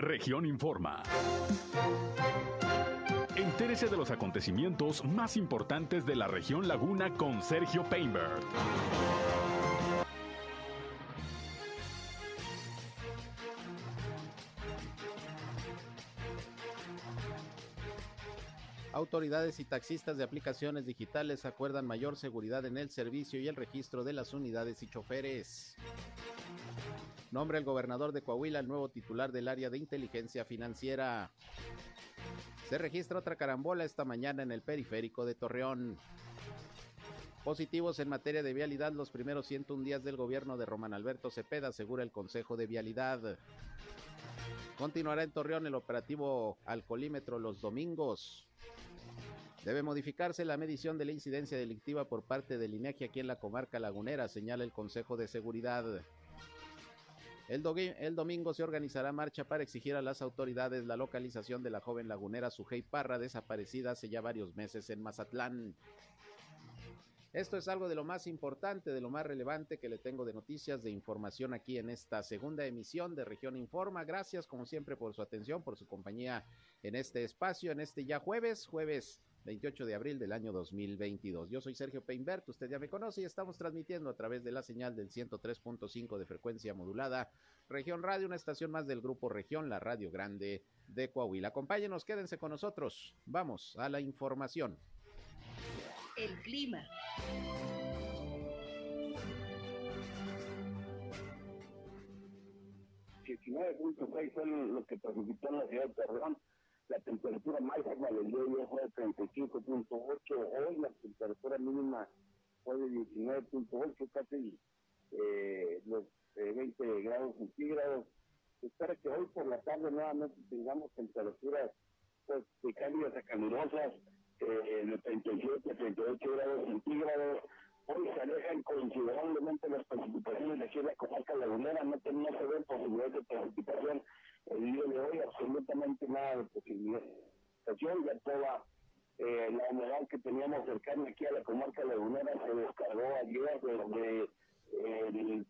Región Informa. Entérese de los acontecimientos más importantes de la región Laguna con Sergio Painberg. Autoridades y taxistas de aplicaciones digitales acuerdan mayor seguridad en el servicio y el registro de las unidades y choferes. Nombre el gobernador de Coahuila el nuevo titular del área de inteligencia financiera. Se registra otra carambola esta mañana en el periférico de Torreón. Positivos en materia de vialidad los primeros 101 días del gobierno de Román Alberto Cepeda, asegura el Consejo de Vialidad. Continuará en Torreón el operativo alcoholímetro los domingos. Debe modificarse la medición de la incidencia delictiva por parte del INEGI aquí en la comarca lagunera, señala el Consejo de Seguridad. El, domingo se organizará marcha para exigir a las autoridades la localización de la joven lagunera Sujei Parra, desaparecida hace ya varios meses en Mazatlán. Esto es algo de lo más importante, de lo más relevante que le tengo de noticias, de información aquí en esta segunda emisión de Región Informa. Gracias como siempre por su atención, por su compañía en este espacio, en este ya jueves, jueves 28 de abril del año 2022. Yo soy Sergio Peinbert, usted ya me conoce y estamos transmitiendo a través de la señal del 103.5 de frecuencia modulada, Región Radio, una estación más del grupo Región, la Radio Grande de Coahuila. Acompáñenos, quédense con nosotros. Vamos a la información. El clima. ...19.6 son los que precipitó en la ciudad de Torreón la temperatura máxima del día fue de 35.8, hoy la temperatura mínima fue de 19.8, casi eh, los 20 eh, grados centígrados. espera que hoy por la tarde nuevamente tengamos temperaturas pues, de cálidas a calurosas, eh, de 37 a 38 grados centígrados. Hoy se alejan considerablemente las precipitaciones de aquí en la comarca lagunera, no, no se ven posibilidades de precipitación el día de hoy absolutamente nada de posibilidad. Ya toda eh, la humedad que teníamos cercana aquí a la comarca lagunera se descargó ayer desde eh, el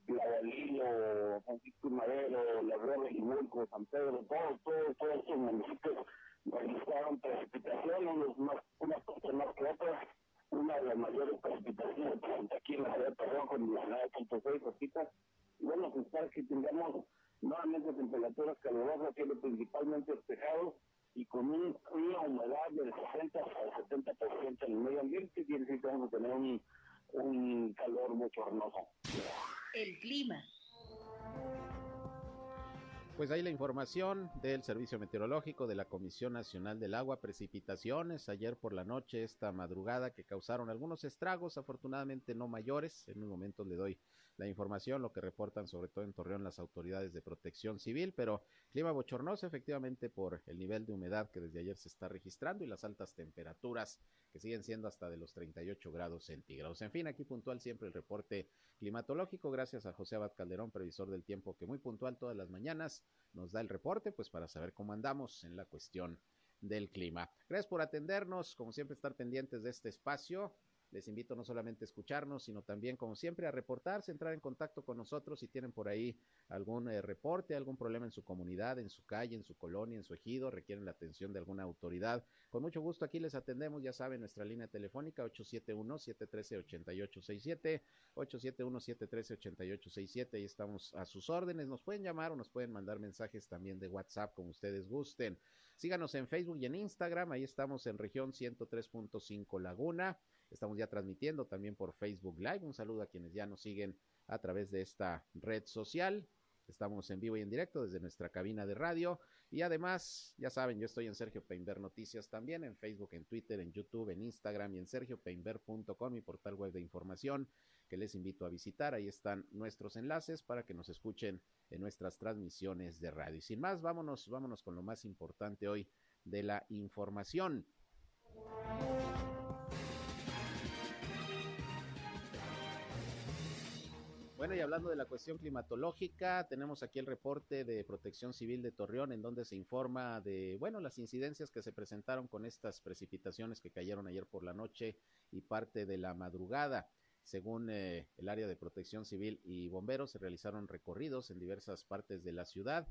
Francisco Madero, La Regimulco, San Pedro, todos, todos, todos estos municipios registraron precipitaciones, más, unas cosas más que otras. Una de las mayores precipitaciones aquí en la ciudad de Torreón con 19.6 cositas. Y bueno, pues que tengamos nuevamente temperaturas calurosas, cielo principalmente despejado y con un, una humedad del 60 al 70% en el medio ambiente, quiere decir que vamos a tener un, un calor mucho hermoso. El clima. Pues ahí la información del Servicio Meteorológico de la Comisión Nacional del Agua, precipitaciones ayer por la noche, esta madrugada que causaron algunos estragos, afortunadamente no mayores. En un momento le doy la información, lo que reportan sobre todo en Torreón las autoridades de protección civil, pero clima bochornoso efectivamente por el nivel de humedad que desde ayer se está registrando y las altas temperaturas que siguen siendo hasta de los 38 grados centígrados. En fin, aquí puntual siempre el reporte climatológico, gracias a José Abad Calderón, previsor del tiempo, que muy puntual todas las mañanas nos da el reporte, pues para saber cómo andamos en la cuestión del clima. Gracias por atendernos, como siempre estar pendientes de este espacio. Les invito no solamente a escucharnos, sino también, como siempre, a reportarse, entrar en contacto con nosotros si tienen por ahí algún eh, reporte, algún problema en su comunidad, en su calle, en su colonia, en su ejido, requieren la atención de alguna autoridad. Con mucho gusto aquí les atendemos, ya saben, nuestra línea telefónica 871-713-8867, 871-713-8867, ahí estamos a sus órdenes, nos pueden llamar o nos pueden mandar mensajes también de WhatsApp, como ustedes gusten. Síganos en Facebook y en Instagram, ahí estamos en región 103.5 Laguna. Estamos ya transmitiendo también por Facebook Live. Un saludo a quienes ya nos siguen a través de esta red social. Estamos en vivo y en directo desde nuestra cabina de radio. Y además, ya saben, yo estoy en Sergio Peinber Noticias también, en Facebook, en Twitter, en YouTube, en Instagram y en sergiopeinber.com, mi portal web de información que les invito a visitar. Ahí están nuestros enlaces para que nos escuchen en nuestras transmisiones de radio. Y sin más, vámonos, vámonos con lo más importante hoy de la información. Bueno, y hablando de la cuestión climatológica, tenemos aquí el reporte de Protección Civil de Torreón, en donde se informa de, bueno, las incidencias que se presentaron con estas precipitaciones que cayeron ayer por la noche y parte de la madrugada. Según eh, el área de Protección Civil y bomberos, se realizaron recorridos en diversas partes de la ciudad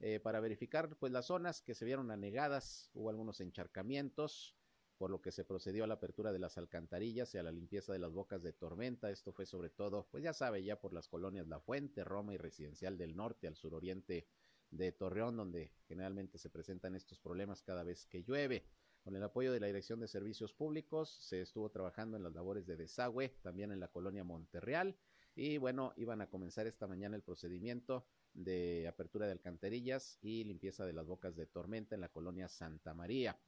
eh, para verificar pues las zonas que se vieron anegadas, hubo algunos encharcamientos, por lo que se procedió a la apertura de las alcantarillas y a la limpieza de las bocas de tormenta. Esto fue sobre todo, pues ya sabe, ya por las colonias La Fuente, Roma y Residencial del Norte, al suroriente de Torreón, donde generalmente se presentan estos problemas cada vez que llueve. Con el apoyo de la Dirección de Servicios Públicos se estuvo trabajando en las labores de desagüe, también en la colonia Monterreal, y bueno, iban a comenzar esta mañana el procedimiento de apertura de alcantarillas y limpieza de las bocas de tormenta en la colonia Santa María.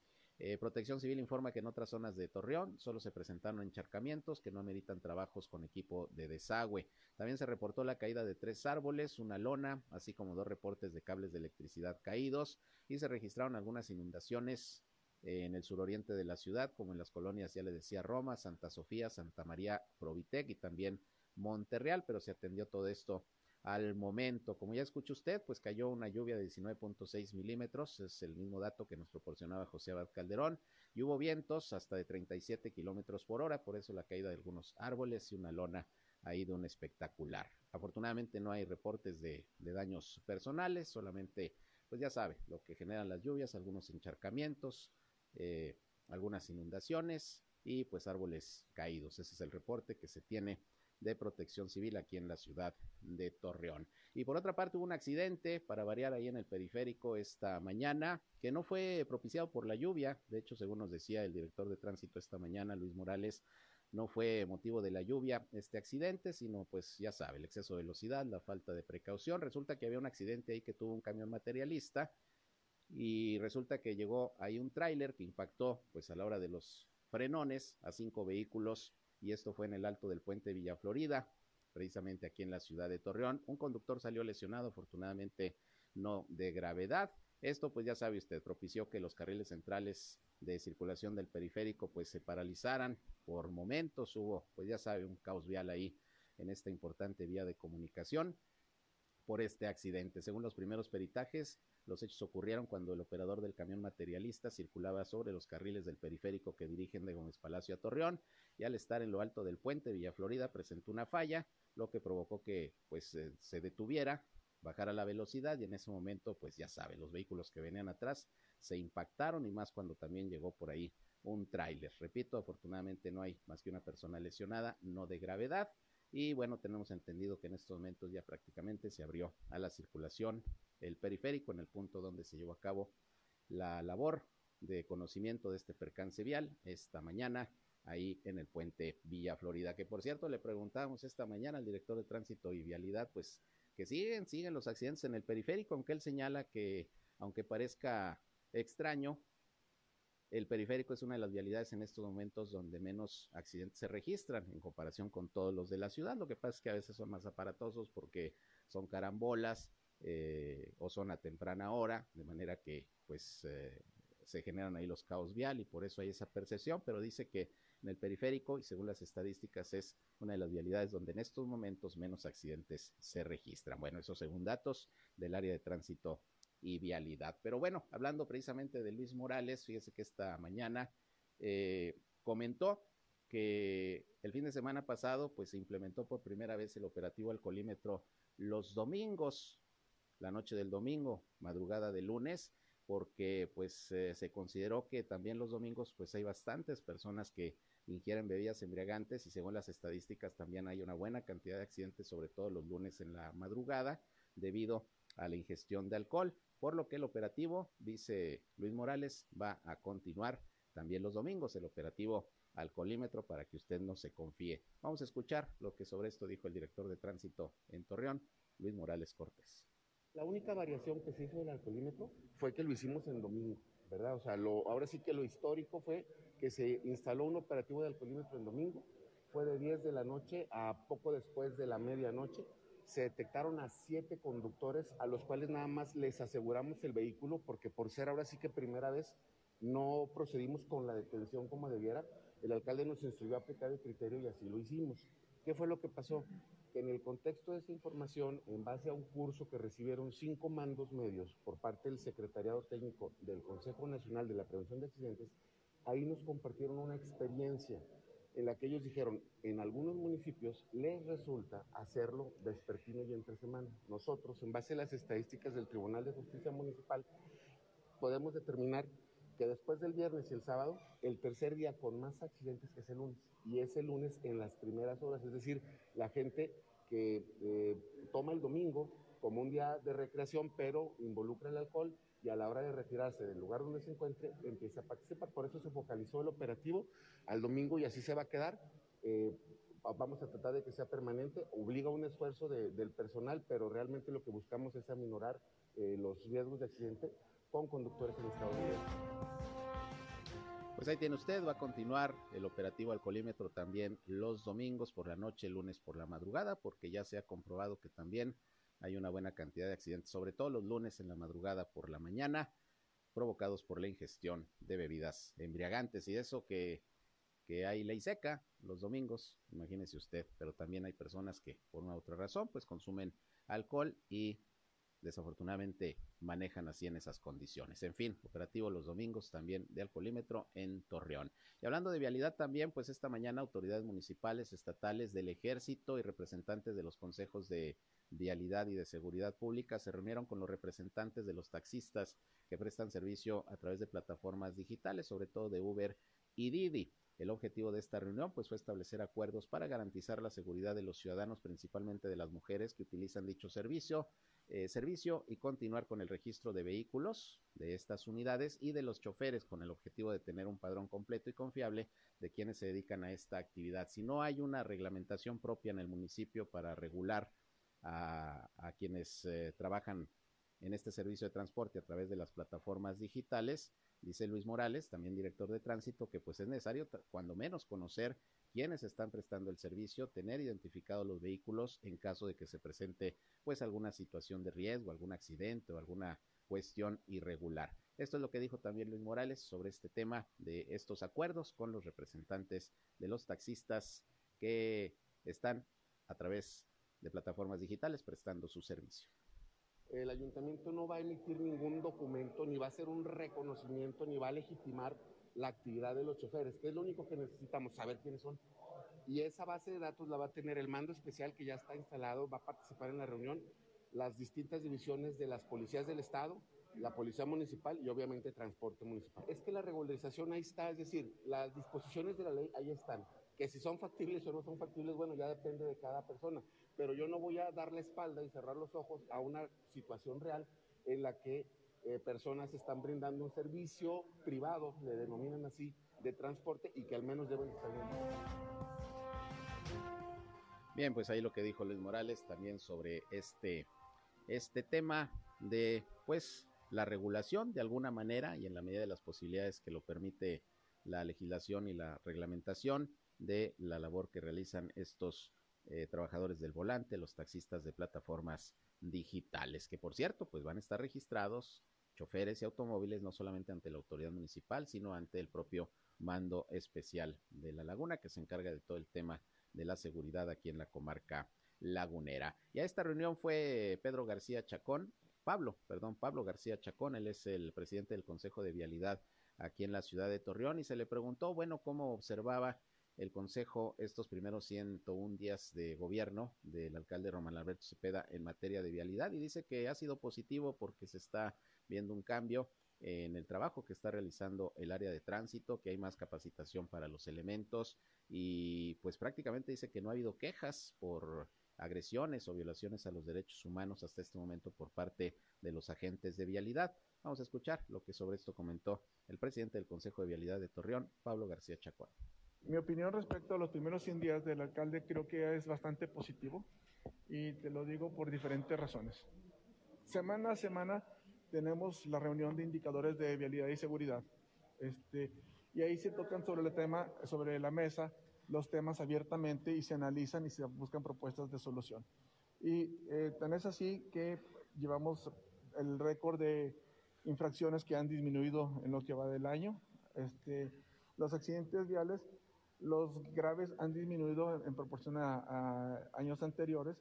Eh, Protección Civil informa que en otras zonas de Torreón solo se presentaron encharcamientos que no ameritan trabajos con equipo de desagüe. También se reportó la caída de tres árboles, una lona, así como dos reportes de cables de electricidad caídos y se registraron algunas inundaciones eh, en el suroriente de la ciudad, como en las colonias, ya le decía, Roma, Santa Sofía, Santa María, Provitec y también Monterreal, pero se atendió todo esto al momento. Como ya escuchó usted, pues cayó una lluvia de 19.6 milímetros, es el mismo dato que nos proporcionaba José Abad Calderón, y hubo vientos hasta de 37 kilómetros por hora, por eso la caída de algunos árboles y una lona ahí de un espectacular. Afortunadamente no hay reportes de, daños personales, solamente, pues ya sabe, lo que generan las lluvias, algunos encharcamientos, eh, algunas inundaciones y pues árboles caídos. Ese es el reporte que se tiene de protección civil aquí en la ciudad de Torreón. Y por otra parte hubo un accidente para variar ahí en el periférico esta mañana que no fue propiciado por la lluvia. De hecho, según nos decía el director de tránsito esta mañana, Luis Morales, no fue motivo de la lluvia este accidente, sino pues ya sabe, el exceso de velocidad, la falta de precaución. Resulta que había un accidente ahí que tuvo un camión materialista y resulta que llegó ahí un tráiler que impactó pues a la hora de los frenones a cinco vehículos y esto fue en el alto del puente Villa Florida, precisamente aquí en la ciudad de Torreón. Un conductor salió lesionado, afortunadamente no de gravedad. Esto, pues ya sabe usted, propició que los carriles centrales de circulación del periférico pues se paralizaran por momentos. Hubo, pues ya sabe, un caos vial ahí en esta importante vía de comunicación por este accidente. Según los primeros peritajes, los hechos ocurrieron cuando el operador del camión materialista circulaba sobre los carriles del periférico que dirigen de Gómez Palacio a Torreón y al estar en lo alto del puente Villa Florida presentó una falla, lo que provocó que pues eh, se detuviera, bajara la velocidad y en ese momento pues ya sabe, los vehículos que venían atrás se impactaron y más cuando también llegó por ahí un tráiler. Repito, afortunadamente no hay más que una persona lesionada, no de gravedad. Y bueno, tenemos entendido que en estos momentos ya prácticamente se abrió a la circulación el periférico en el punto donde se llevó a cabo la labor de conocimiento de este percance vial esta mañana ahí en el puente Villa Florida, que por cierto le preguntábamos esta mañana al director de tránsito y vialidad, pues que siguen, siguen los accidentes en el periférico, aunque él señala que aunque parezca extraño, el periférico es una de las vialidades en estos momentos donde menos accidentes se registran en comparación con todos los de la ciudad. Lo que pasa es que a veces son más aparatosos porque son carambolas eh, o son a temprana hora, de manera que pues eh, se generan ahí los caos vial y por eso hay esa percepción, pero dice que en el periférico y según las estadísticas es una de las vialidades donde en estos momentos menos accidentes se registran. Bueno, eso según datos del área de tránsito y vialidad. Pero bueno, hablando precisamente de Luis Morales, fíjese que esta mañana eh, comentó que el fin de semana pasado pues se implementó por primera vez el operativo alcoholímetro los domingos, la noche del domingo, madrugada del lunes, porque pues eh, se consideró que también los domingos pues hay bastantes personas que ingieren bebidas embriagantes y según las estadísticas también hay una buena cantidad de accidentes, sobre todo los lunes en la madrugada, debido a la ingestión de alcohol por lo que el operativo, dice Luis Morales, va a continuar también los domingos, el operativo alcoholímetro para que usted no se confíe. Vamos a escuchar lo que sobre esto dijo el director de tránsito en Torreón, Luis Morales Cortés. La única variación que se hizo del alcoholímetro fue que lo hicimos en domingo, ¿verdad? O sea, lo, ahora sí que lo histórico fue que se instaló un operativo de alcoholímetro en domingo, fue de 10 de la noche a poco después de la medianoche, se detectaron a siete conductores a los cuales nada más les aseguramos el vehículo porque por ser ahora sí que primera vez no procedimos con la detención como debiera. El alcalde nos instruyó a aplicar el criterio y así lo hicimos. ¿Qué fue lo que pasó? Que en el contexto de esta información, en base a un curso que recibieron cinco mandos medios por parte del Secretariado Técnico del Consejo Nacional de la Prevención de Accidentes, ahí nos compartieron una experiencia en la que ellos dijeron, en algunos municipios les resulta hacerlo vespertino y entre semana. Nosotros, en base a las estadísticas del Tribunal de Justicia Municipal, podemos determinar que después del viernes y el sábado, el tercer día con más accidentes es el lunes. Y es el lunes en las primeras horas, es decir, la gente que eh, toma el domingo como un día de recreación, pero involucra el alcohol y a la hora de retirarse del lugar donde se encuentre empieza a participar. Por eso se focalizó el operativo al domingo y así se va a quedar. Eh, vamos a tratar de que sea permanente, obliga un esfuerzo del personal, pero realmente lo que buscamos es aminorar eh, los riesgos de accidente con conductores en estado de Pues ahí tiene usted, va a continuar el operativo alcoholímetro también los domingos por la noche, lunes por la madrugada, porque ya se ha comprobado que también hay una buena cantidad de accidentes, sobre todo los lunes en la madrugada por la mañana, provocados por la ingestión de bebidas embriagantes. Y eso que, que hay ley seca los domingos, imagínese usted, pero también hay personas que por una u otra razón pues consumen alcohol y desafortunadamente manejan así en esas condiciones. En fin, operativo los domingos también de alcoholímetro en Torreón. Y hablando de vialidad también, pues esta mañana autoridades municipales, estatales, del ejército y representantes de los consejos de vialidad y de seguridad pública se reunieron con los representantes de los taxistas que prestan servicio a través de plataformas digitales, sobre todo de Uber y Didi. El objetivo de esta reunión pues fue establecer acuerdos para garantizar la seguridad de los ciudadanos, principalmente de las mujeres que utilizan dicho servicio, eh, servicio y continuar con el registro de vehículos de estas unidades y de los choferes con el objetivo de tener un padrón completo y confiable de quienes se dedican a esta actividad. Si no hay una reglamentación propia en el municipio para regular a, quienes eh, trabajan en este servicio de transporte a través de las plataformas digitales, dice Luis Morales, también director de tránsito, que pues es necesario cuando menos conocer quiénes están prestando el servicio, tener identificados los vehículos en caso de que se presente pues alguna situación de riesgo, algún accidente o alguna cuestión irregular. Esto es lo que dijo también Luis Morales sobre este tema de estos acuerdos con los representantes de los taxistas que están a través de plataformas digitales prestando su servicio. El ayuntamiento no va a emitir ningún documento, ni va a hacer un reconocimiento, ni va a legitimar la actividad de los choferes, que es lo único que necesitamos, saber quiénes son. Y esa base de datos la va a tener el mando especial que ya está instalado, va a participar en la reunión, las distintas divisiones de las policías del Estado, la policía municipal y obviamente transporte municipal. Es que la regularización ahí está, es decir, las disposiciones de la ley ahí están. Que si son factibles o no son factibles, bueno, ya depende de cada persona. Pero yo no voy a dar la espalda y cerrar los ojos a una situación real en la que eh, personas están brindando un servicio privado, le denominan así, de transporte y que al menos deben estar bien. Bien, pues ahí lo que dijo Luis Morales también sobre este, este tema de pues la regulación de alguna manera y en la medida de las posibilidades que lo permite la legislación y la reglamentación de la labor que realizan estos eh, trabajadores del volante, los taxistas de plataformas digitales, que por cierto, pues van a estar registrados choferes y automóviles no solamente ante la autoridad municipal, sino ante el propio mando especial de la laguna que se encarga de todo el tema de la seguridad aquí en la comarca lagunera. Y a esta reunión fue Pedro García Chacón, Pablo, perdón, Pablo García Chacón, él es el presidente del Consejo de Vialidad aquí en la ciudad de Torreón y se le preguntó, bueno, cómo observaba el Consejo estos primeros 101 días de gobierno del alcalde Román Alberto Cepeda en materia de vialidad y dice que ha sido positivo porque se está viendo un cambio en el trabajo que está realizando el área de tránsito, que hay más capacitación para los elementos y pues prácticamente dice que no ha habido quejas por agresiones o violaciones a los derechos humanos hasta este momento por parte de los agentes de vialidad. Vamos a escuchar lo que sobre esto comentó el presidente del Consejo de Vialidad de Torreón, Pablo García Chacón. Mi opinión respecto a los primeros 100 días del alcalde creo que es bastante positivo y te lo digo por diferentes razones. Semana a semana tenemos la reunión de indicadores de vialidad y seguridad. Este, y ahí se tocan sobre el tema, sobre la mesa, los temas abiertamente y se analizan y se buscan propuestas de solución. Y eh, tan es así que llevamos el récord de infracciones que han disminuido en lo que va del año. Este, los accidentes viales los graves han disminuido en proporción a, años anteriores.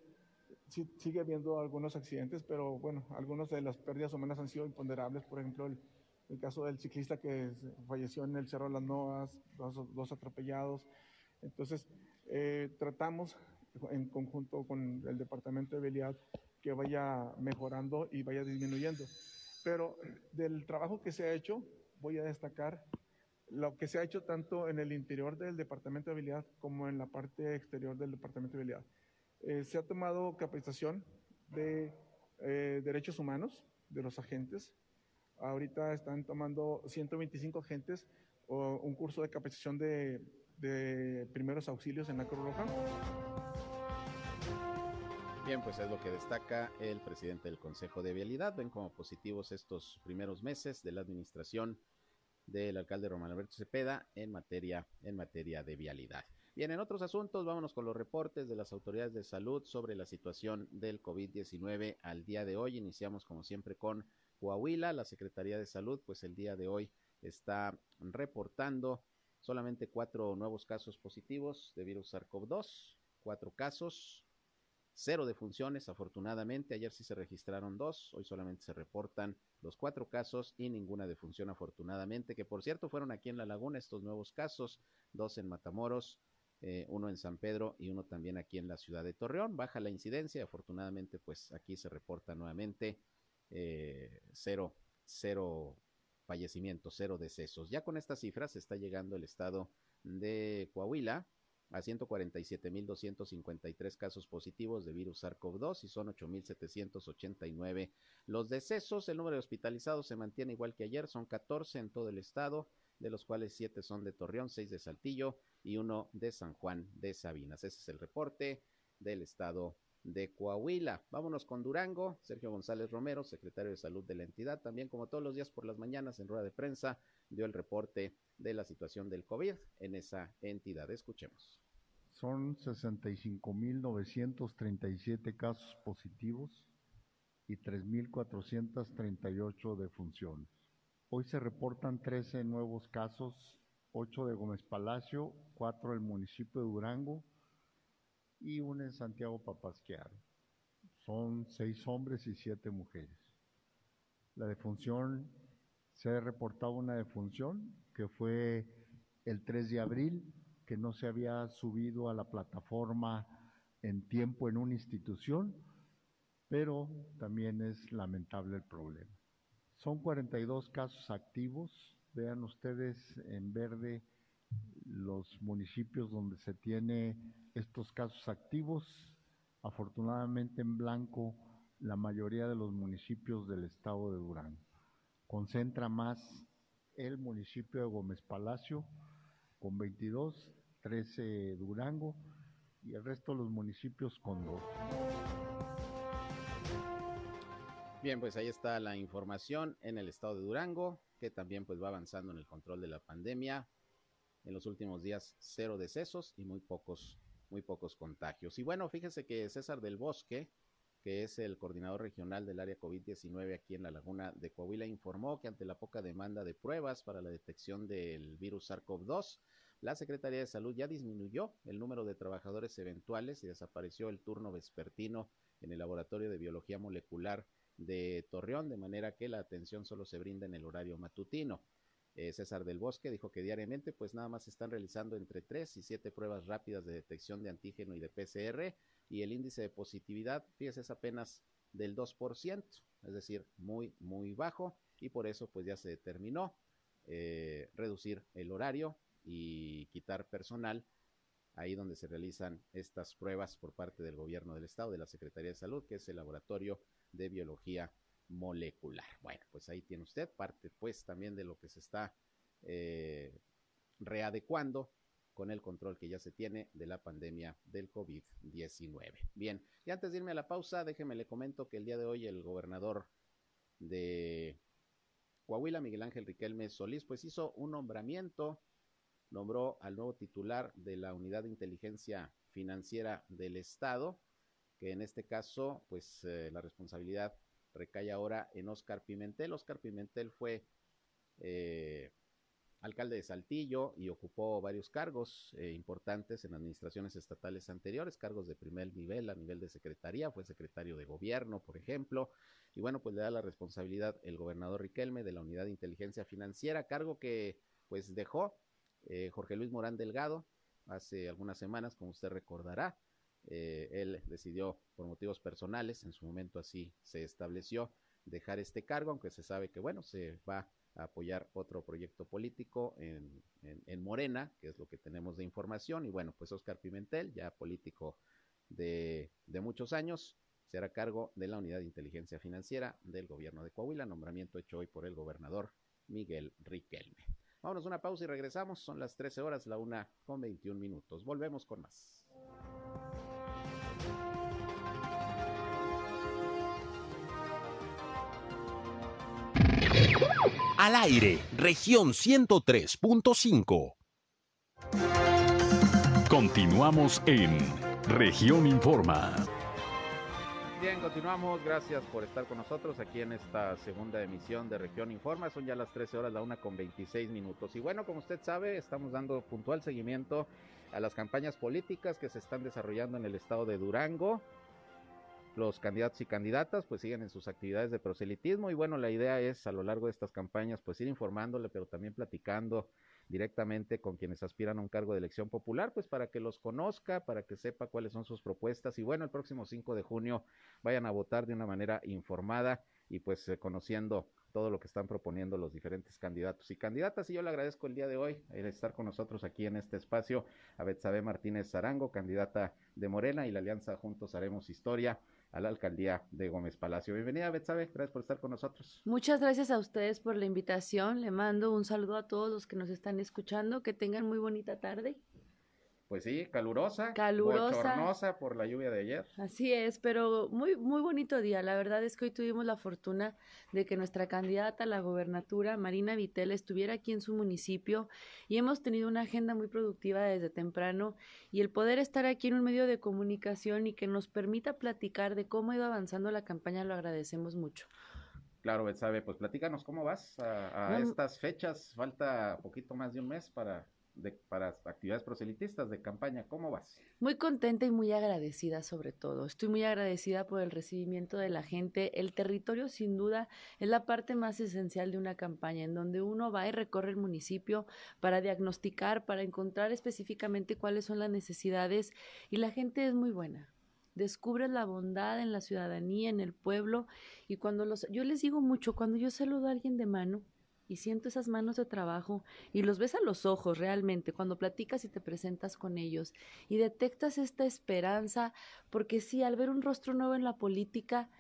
sigue habiendo algunos accidentes, pero bueno, algunas de las pérdidas humanas han sido imponderables. Por ejemplo, el, caso del ciclista que falleció en el Cerro de las Noas, dos, atropellados. Entonces, eh, tratamos en conjunto con el Departamento de Vialidad que vaya mejorando y vaya disminuyendo. Pero del trabajo que se ha hecho, voy a destacar lo que se ha hecho tanto en el interior del Departamento de Habilidad como en la parte exterior del Departamento de Habilidad. Eh, se ha tomado capacitación de eh, derechos humanos de los agentes. Ahorita están tomando 125 agentes o un curso de capacitación de, de primeros auxilios en la Cruz Roja. Bien, pues es lo que destaca el presidente del Consejo de Vialidad. Ven como positivos estos primeros meses de la administración del alcalde Román Alberto Cepeda en materia, en materia de vialidad. Bien, en otros asuntos, vámonos con los reportes de las autoridades de salud sobre la situación del COVID-19 al día de hoy. Iniciamos, como siempre, con Coahuila. La Secretaría de Salud, pues el día de hoy está reportando solamente cuatro nuevos casos positivos de virus SARS-CoV-2, cuatro casos, cero defunciones, afortunadamente. Ayer sí se registraron dos, hoy solamente se reportan los cuatro casos y ninguna defunción, afortunadamente, que por cierto fueron aquí en La Laguna estos nuevos casos, dos en Matamoros, eh, uno en San Pedro y uno también aquí en la ciudad de Torreón. Baja la incidencia, afortunadamente, pues aquí se reporta nuevamente eh, cero, cero fallecimientos, cero decesos. Ya con estas cifras está llegando el estado de Coahuila a 147.253 casos positivos de virus SARS-CoV-2 y son 8.789 los decesos. El número de hospitalizados se mantiene igual que ayer, son 14 en todo el estado, de los cuales 7 son de Torreón, 6 de Saltillo y uno de San Juan de Sabinas. Ese es el reporte del estado de Coahuila. Vámonos con Durango. Sergio González Romero, secretario de Salud de la entidad, también como todos los días por las mañanas en rueda de prensa, dio el reporte de la situación del COVID en esa entidad. Escuchemos. Son 65.937 casos positivos y 3.438 defunciones. Hoy se reportan 13 nuevos casos, 8 de Gómez Palacio, 4 del municipio de Durango y uno en Santiago Papasquiaro. Son 6 hombres y 7 mujeres. La defunción, se ha reportado una defunción que fue el 3 de abril, que no se había subido a la plataforma en tiempo en una institución, pero también es lamentable el problema. Son 42 casos activos. Vean ustedes en verde los municipios donde se tiene estos casos activos. Afortunadamente en blanco la mayoría de los municipios del estado de Durán. Concentra más el municipio de Gómez Palacio con 22, 13 Durango y el resto de los municipios con 2. Bien, pues ahí está la información en el estado de Durango, que también pues va avanzando en el control de la pandemia. En los últimos días cero decesos y muy pocos, muy pocos contagios. Y bueno, fíjese que César del Bosque, que es el coordinador regional del área COVID-19 aquí en la laguna de Coahuila, informó que ante la poca demanda de pruebas para la detección del virus SARS-CoV-2, la Secretaría de Salud ya disminuyó el número de trabajadores eventuales y desapareció el turno vespertino en el Laboratorio de Biología Molecular de Torreón, de manera que la atención solo se brinda en el horario matutino. Eh, César del Bosque dijo que diariamente pues nada más están realizando entre 3 y 7 pruebas rápidas de detección de antígeno y de PCR y el índice de positividad, fíjese, es apenas del 2%, es decir, muy, muy bajo y por eso pues ya se determinó eh, reducir el horario y quitar personal ahí donde se realizan estas pruebas por parte del gobierno del estado, de la Secretaría de Salud, que es el laboratorio de biología molecular. Bueno, pues ahí tiene usted parte pues también de lo que se está eh, readecuando con el control que ya se tiene de la pandemia del COVID-19. Bien, y antes de irme a la pausa, déjeme le comento que el día de hoy el gobernador de Coahuila, Miguel Ángel Riquelme Solís, pues hizo un nombramiento, nombró al nuevo titular de la Unidad de Inteligencia Financiera del Estado, que en este caso, pues eh, la responsabilidad recae ahora en Oscar Pimentel. Oscar Pimentel fue eh, alcalde de Saltillo y ocupó varios cargos eh, importantes en administraciones estatales anteriores, cargos de primer nivel a nivel de secretaría, fue secretario de gobierno, por ejemplo, y bueno, pues le da la responsabilidad el gobernador Riquelme de la Unidad de Inteligencia Financiera, cargo que pues dejó Jorge Luis Morán Delgado, hace algunas semanas, como usted recordará. Eh, él decidió, por motivos personales, en su momento así se estableció, dejar este cargo, aunque se sabe que, bueno, se va a apoyar otro proyecto político en, en, Morena, que es lo que tenemos de información. Y bueno, pues Oscar Pimentel, ya político de, de muchos años, se hará cargo de la Unidad de Inteligencia Financiera del Gobierno de Coahuila, nombramiento hecho hoy por el gobernador Miguel Riquelme. Vámonos una pausa y regresamos. Son las 13 horas, la una con 21 minutos. Volvemos con más. Al aire, región 103.5. Continuamos en región informa. Bien, continuamos. Gracias por estar con nosotros aquí en esta segunda emisión de Región Informa. Son ya las 13 horas, la una con 26 minutos. Y bueno, como usted sabe, estamos dando puntual seguimiento a las campañas políticas que se están desarrollando en el estado de Durango. Los candidatos y candidatas pues siguen en sus actividades de proselitismo y bueno, la idea es a lo largo de estas campañas pues ir informándole, pero también platicando directamente con quienes aspiran a un cargo de elección popular, pues para que los conozca, para que sepa cuáles son sus propuestas y bueno, el próximo 5 de junio vayan a votar de una manera informada y pues eh, conociendo todo lo que están proponiendo los diferentes candidatos y candidatas. Y yo le agradezco el día de hoy el estar con nosotros aquí en este espacio a Betsabe Martínez Zarango, candidata de Morena y la Alianza Juntos Haremos Historia a la alcaldía de Gómez Palacio. Bienvenida, Betsabe, gracias por estar con nosotros. Muchas gracias a ustedes por la invitación. Le mando un saludo a todos los que nos están escuchando. Que tengan muy bonita tarde. Pues sí, calurosa, calurosa, bochornosa por la lluvia de ayer. Así es, pero muy muy bonito día. La verdad es que hoy tuvimos la fortuna de que nuestra candidata a la gobernatura, Marina Vitel, estuviera aquí en su municipio y hemos tenido una agenda muy productiva desde temprano y el poder estar aquí en un medio de comunicación y que nos permita platicar de cómo ha ido avanzando la campaña lo agradecemos mucho. Claro, Betsabe, pues platícanos cómo vas a, a estas fechas. Falta poquito más de un mes para para actividades proselitistas de campaña. ¿Cómo vas? Muy contenta y muy agradecida sobre todo. Estoy muy agradecida por el recibimiento de la gente. El territorio sin duda es la parte más esencial de una campaña en donde uno va y recorre el municipio para diagnosticar, para encontrar específicamente cuáles son las necesidades y la gente es muy buena descubres la bondad en la ciudadanía, en el pueblo, y cuando los, yo les digo mucho, cuando yo saludo a alguien de mano, y siento esas manos de trabajo y los ves a los ojos realmente cuando platicas y te presentas con ellos y detectas esta esperanza, porque sí, al ver un rostro nuevo en la política,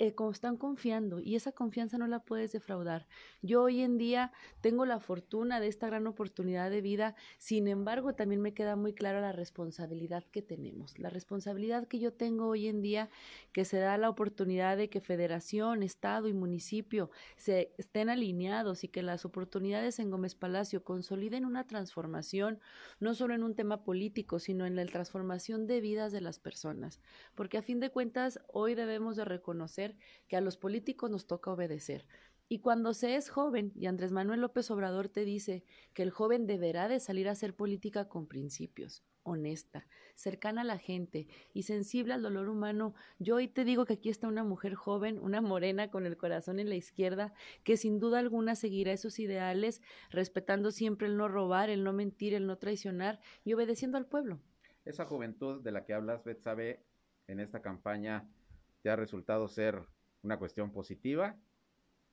eh, como están confiando y esa confianza no la puedes defraudar. Yo hoy en día tengo la fortuna de esta gran oportunidad de vida, sin embargo también me queda muy clara la responsabilidad que tenemos, la responsabilidad que yo tengo hoy en día que se da la oportunidad de que federación, estado y municipio se estén alineados y que las oportunidades en Gómez Palacio consoliden una transformación, no solo en un tema político, sino en la transformación de vidas de las personas, porque a fin de cuentas hoy debemos de reconocer que a los políticos nos toca obedecer. Y cuando se es joven, y Andrés Manuel López Obrador te dice que el joven deberá de salir a hacer política con principios, honesta, cercana a la gente y sensible al dolor humano, yo hoy te digo que aquí está una mujer joven, una morena con el corazón en la izquierda, que sin duda alguna seguirá esos ideales, respetando siempre el no robar, el no mentir, el no traicionar y obedeciendo al pueblo. Esa juventud de la que hablas, sabe en esta campaña te ha resultado ser una cuestión positiva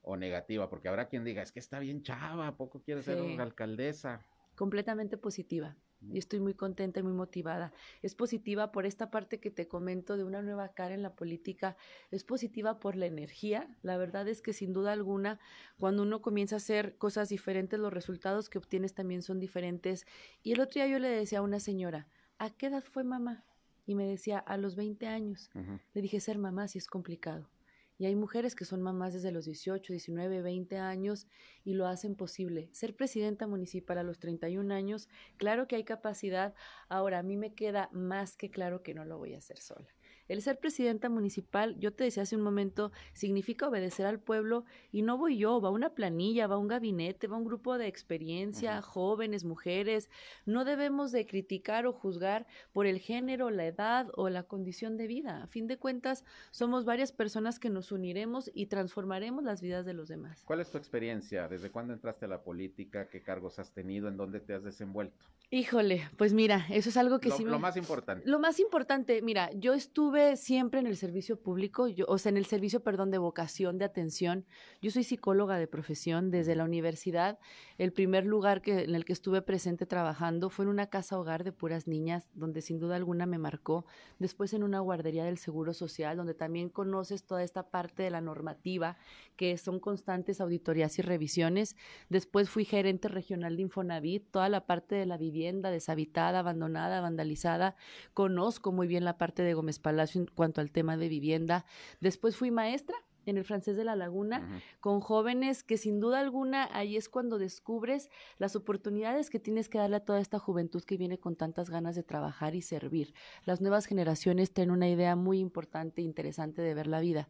o negativa? Porque habrá quien diga, es que está bien chava, poco quiere ser una alcaldesa. Completamente positiva. Y estoy muy contenta y muy motivada. Es positiva por esta parte que te comento de una nueva cara en la política. Es positiva por la energía. La verdad es que sin duda alguna, cuando uno comienza a hacer cosas diferentes, los resultados que obtienes también son diferentes. Y el otro día yo le decía a una señora, ¿a qué edad fue mamá? Y me decía, a los 20 años. Le dije, ser mamá sí es complicado. Y hay mujeres que son mamás desde los 18, 19, 20 años y lo hacen posible. Ser presidenta municipal a los 31 años, claro que hay capacidad. Ahora, a mí me queda más que claro que no lo voy a hacer sola. El ser presidenta municipal, yo te decía hace un momento, significa obedecer al pueblo y no voy yo, va una planilla, va un gabinete, va un grupo de experiencia, jóvenes, mujeres. No debemos de criticar o juzgar por el género, la edad o la condición de vida. A fin de cuentas, somos varias personas que nos uniremos y transformaremos las vidas de los demás. ¿Cuál es tu experiencia? ¿Desde cuándo entraste a la política? ¿Qué cargos has tenido? ¿En dónde te has desenvuelto? Híjole, pues mira, eso es algo que lo, sí me... Lo más importante. Lo más importante, mira, yo estuve siempre en el servicio público, yo, o sea, en el servicio, perdón, de vocación, de atención. Yo soy psicóloga de profesión desde la universidad. El primer lugar que, en el que estuve presente trabajando fue en una casa hogar de puras niñas, donde sin duda alguna me marcó. Después en una guardería del Seguro Social, donde también conoces toda esta parte de la normativa, que son constantes auditorías y revisiones. Después fui gerente regional de Infonavit, toda la parte de la vivienda deshabitada, abandonada, vandalizada. Conozco muy bien la parte de Gómez Palacio en cuanto al tema de vivienda. Después fui maestra en el francés de la laguna, uh -huh. con jóvenes que sin duda alguna ahí es cuando descubres las oportunidades que tienes que darle a toda esta juventud que viene con tantas ganas de trabajar y servir. Las nuevas generaciones tienen una idea muy importante e interesante de ver la vida.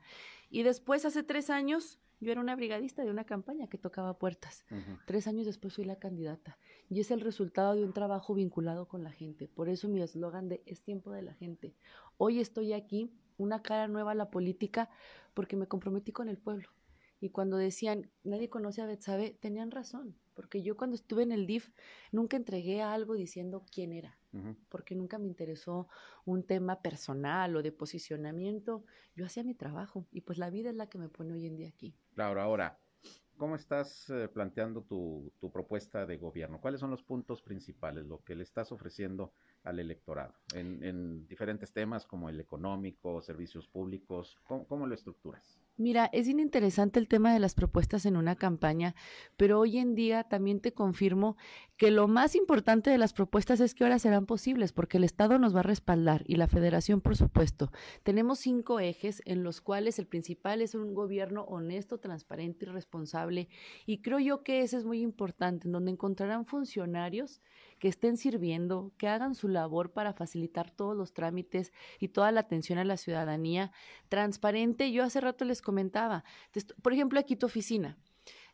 Y después, hace tres años, yo era una brigadista de una campaña que tocaba puertas. Uh -huh. Tres años después fui la candidata. Y es el resultado de un trabajo vinculado con la gente. Por eso mi eslogan de es tiempo de la gente. Hoy estoy aquí, una cara nueva a la política, porque me comprometí con el pueblo. Y cuando decían, nadie conoce a Betsabe, tenían razón. Porque yo cuando estuve en el DIF nunca entregué algo diciendo quién era. Uh -huh. Porque nunca me interesó un tema personal o de posicionamiento. Yo hacía mi trabajo. Y pues la vida es la que me pone hoy en día aquí. Claro, ahora, ¿cómo estás eh, planteando tu, tu, propuesta de gobierno? ¿Cuáles son los puntos principales, lo que le estás ofreciendo al electorado en, en diferentes temas como el económico, servicios públicos? ¿Cómo, cómo lo estructuras? Mira, es interesante el tema de las propuestas en una campaña, pero hoy en día también te confirmo que lo más importante de las propuestas es que ahora serán posibles, porque el Estado nos va a respaldar y la Federación, por supuesto. Tenemos cinco ejes en los cuales el principal es un gobierno honesto, transparente y responsable, y creo yo que ese es muy importante, en donde encontrarán funcionarios que estén sirviendo, que hagan su labor para facilitar todos los trámites y toda la atención a la ciudadanía transparente. Yo hace rato les comentaba, por ejemplo, aquí tu oficina.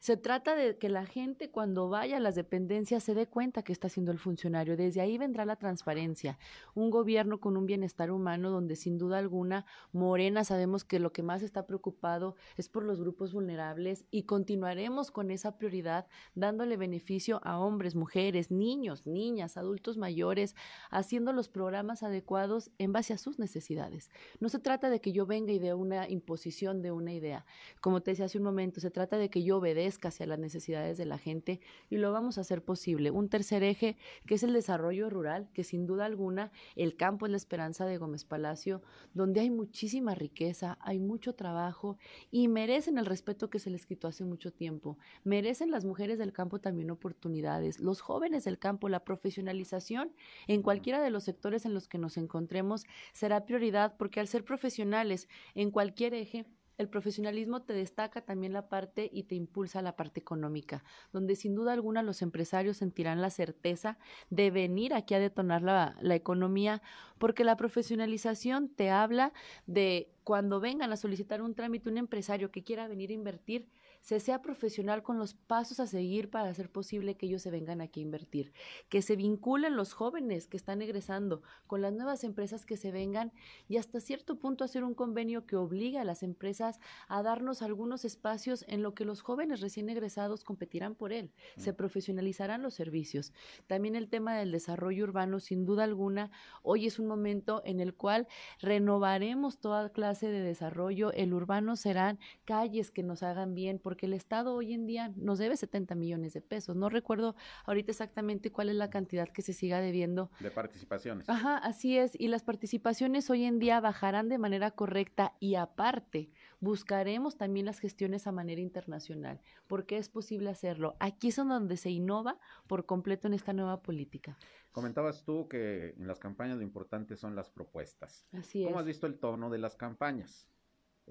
Se trata de que la gente cuando vaya a las dependencias se dé cuenta que está haciendo el funcionario. Desde ahí vendrá la transparencia. Un gobierno con un bienestar humano donde sin duda alguna Morena sabemos que lo que más está preocupado es por los grupos vulnerables y continuaremos con esa prioridad dándole beneficio a hombres, mujeres, niños, niñas, adultos mayores, haciendo los programas adecuados en base a sus necesidades. No se trata de que yo venga y de una imposición de una idea. Como te decía hace un momento, se trata de que yo obedezca hacia las necesidades de la gente y lo vamos a hacer posible. Un tercer eje que es el desarrollo rural, que sin duda alguna el campo es la esperanza de Gómez Palacio, donde hay muchísima riqueza, hay mucho trabajo y merecen el respeto que se les quitó hace mucho tiempo. Merecen las mujeres del campo también oportunidades, los jóvenes del campo, la profesionalización en cualquiera de los sectores en los que nos encontremos será prioridad porque al ser profesionales en cualquier eje, el profesionalismo te destaca también la parte y te impulsa la parte económica, donde sin duda alguna los empresarios sentirán la certeza de venir aquí a detonar la, la economía, porque la profesionalización te habla de cuando vengan a solicitar un trámite un empresario que quiera venir a invertir, se sea profesional con los pasos a seguir para hacer posible que ellos se vengan aquí a invertir, que se vinculen los jóvenes que están egresando con las nuevas empresas que se vengan y hasta cierto punto hacer un convenio que obligue a las empresas a darnos algunos espacios en lo que los jóvenes recién egresados competirán por él, se profesionalizarán los servicios. También el tema del desarrollo urbano, sin duda alguna, hoy es un momento en el cual renovaremos toda clase de desarrollo, el urbano serán calles que nos hagan bien, porque el Estado hoy en día nos debe 70 millones de pesos. No recuerdo ahorita exactamente cuál es la cantidad que se siga debiendo. De participaciones. Ajá, así es. Y las participaciones hoy en día bajarán de manera correcta y aparte buscaremos también las gestiones a manera internacional, porque es posible hacerlo. Aquí es donde se innova por completo en esta nueva política. Comentabas tú que en las campañas lo importante son las propuestas. Así ¿Cómo es. has visto el tono de las campañas?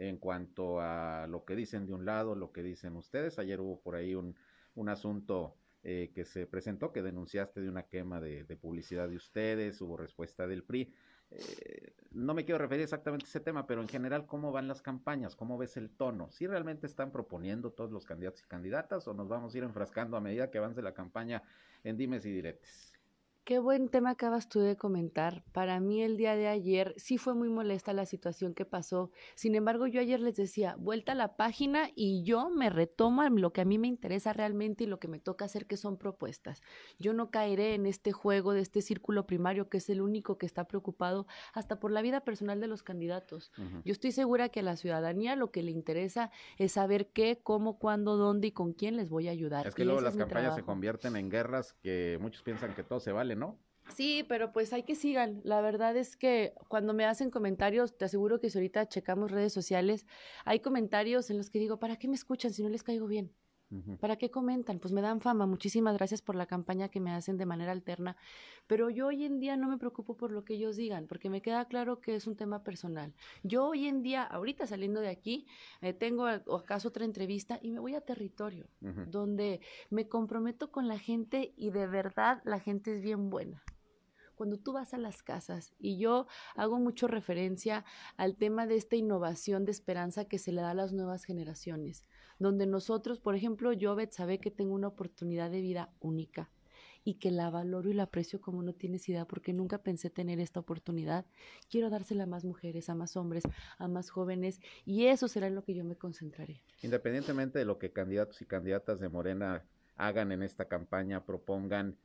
En cuanto a lo que dicen de un lado, lo que dicen ustedes. Ayer hubo por ahí un, un asunto eh, que se presentó, que denunciaste de una quema de, de, publicidad de ustedes, hubo respuesta del PRI. eh, no me quiero referir exactamente a ese tema, pero en general, ¿cómo van las campañas? ¿Cómo ves el tono? ¿Si realmente están proponiendo todos los candidatos y candidatas o nos vamos a ir enfrascando a medida que avance la campaña en dimes y diretes? Qué buen tema acabas tú de comentar. Para mí el día de ayer sí fue muy molesta la situación que pasó. Sin embargo, yo ayer les decía, vuelta a la página y yo me retomo lo que a mí me interesa realmente y lo que me toca hacer, que son propuestas. Yo no caeré en este juego de este círculo primario que es el único que está preocupado hasta por la vida personal de los candidatos. Yo estoy segura que a la ciudadanía lo que le interesa es saber qué, cómo, cuándo, dónde y con quién les voy a ayudar. Es que luego las campañas se convierten en guerras que muchos piensan que todo se vale ¿no? Sí, pero pues hay que sigan. La verdad es que cuando me hacen comentarios, te aseguro que si ahorita checamos redes sociales, hay comentarios en los que digo, ¿para qué me escuchan si no les caigo bien? ¿Para qué comentan? Pues me dan fama. Muchísimas gracias por la campaña que me hacen de manera alterna. Pero yo hoy en día no me preocupo por lo que ellos digan, porque me queda claro que es un tema personal. Yo hoy en día, ahorita saliendo de aquí, eh, tengo acaso otra entrevista y me voy a territorio, donde me comprometo con la gente y de verdad la gente es bien buena cuando tú vas a las casas, y yo hago mucho referencia al tema de esta innovación de esperanza que se le da a las nuevas generaciones, donde nosotros, por ejemplo, yo, sabe que tengo una oportunidad de vida única y que la valoro y la aprecio como no tienes idea, porque nunca pensé tener esta oportunidad. Quiero dársela a más mujeres, a más hombres, a más jóvenes, y eso será en lo que yo me concentraré. Independientemente de lo que candidatos y candidatas de Morena hagan en esta campaña, propongan,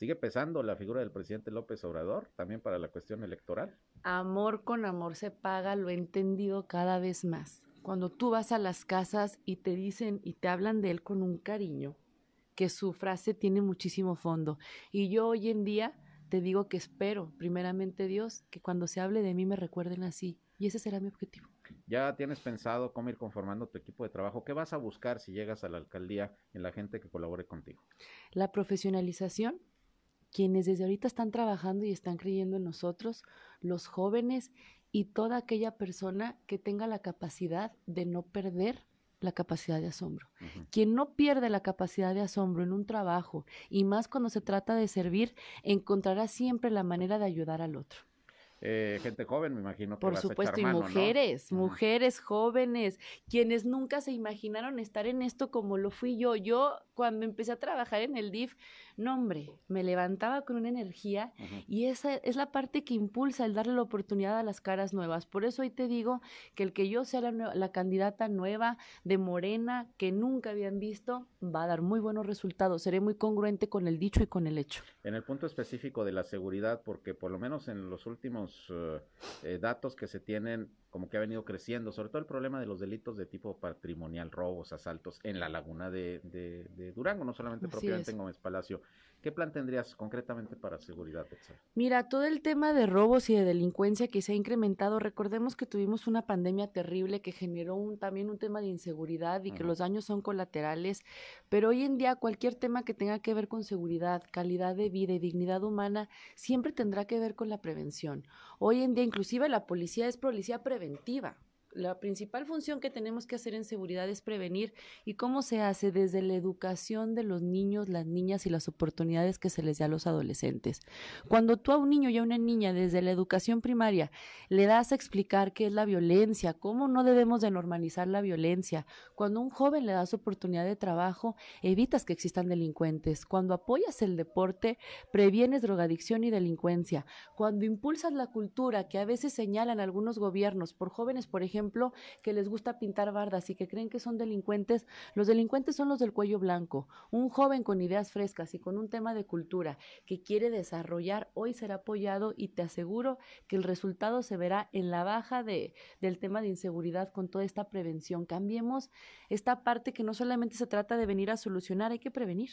¿Sigue pesando la figura del presidente López Obrador también para la cuestión electoral? Amor con amor se paga, lo he entendido cada vez más. Cuando tú vas a las casas y te dicen y te hablan de él con un cariño, que su frase tiene muchísimo fondo. Y yo hoy en día te digo que espero, primeramente Dios, que cuando se hable de mí me recuerden así. Y ese será mi objetivo. ¿Ya tienes pensado cómo ir conformando tu equipo de trabajo? ¿Qué vas a buscar si llegas a la alcaldía en la gente que colabore contigo? La profesionalización, quienes desde ahorita están trabajando y están creyendo en nosotros, los jóvenes y toda aquella persona que tenga la capacidad de no perder la capacidad de asombro. Quien no pierde la capacidad de asombro en un trabajo y más cuando se trata de servir, encontrará siempre la manera de ayudar al otro. Eh, gente joven, me imagino. Por supuesto, y mujeres, mujeres jóvenes, quienes nunca se imaginaron estar en esto como lo fui yo. Yo, cuando empecé a trabajar en el DIF, no, hombre, me levantaba con una energía y esa es la parte que impulsa el darle la oportunidad a las caras nuevas. Por eso hoy te digo que el que yo sea la, la candidata nueva de Morena que nunca habían visto va a dar muy buenos resultados. Seré muy congruente con el dicho y con el hecho. En el punto específico de la seguridad, porque por lo menos en los últimos eh, eh, datos que se tienen, como que ha venido creciendo, sobre todo el problema de los delitos de tipo patrimonial, robos, asaltos en la laguna de, Durango, no solamente propiamente en Gómez Palacio. ¿Qué plan tendrías concretamente para seguridad, Mira, todo el tema de robos y de delincuencia que se ha incrementado, recordemos que tuvimos una pandemia terrible que generó un, también un tema de inseguridad y que los daños son colaterales, pero hoy en día cualquier tema que tenga que ver con seguridad, calidad de vida y dignidad humana, siempre tendrá que ver con la prevención. Hoy en día inclusive la policía es policía preventiva la principal función que tenemos que hacer en seguridad es prevenir y cómo se hace desde la educación de los niños, las niñas y las oportunidades que se les da a los adolescentes. Cuando tú a un niño y a una niña desde la educación primaria le das a explicar qué es la violencia, cómo no debemos de normalizar la violencia, cuando a un joven le das oportunidad de trabajo, evitas que existan delincuentes. Cuando apoyas el deporte, previenes drogadicción y delincuencia. Cuando impulsas la cultura que a veces señalan algunos gobiernos por jóvenes, por ejemplo, que les gusta pintar bardas y que creen que son delincuentes, los delincuentes son los del cuello blanco. Un joven con ideas frescas y con un tema de cultura que quiere desarrollar hoy será apoyado y te aseguro que el resultado se verá en la baja de, del tema de inseguridad con toda esta prevención. Cambiemos esta parte que no solamente se trata de venir a solucionar, hay que prevenir.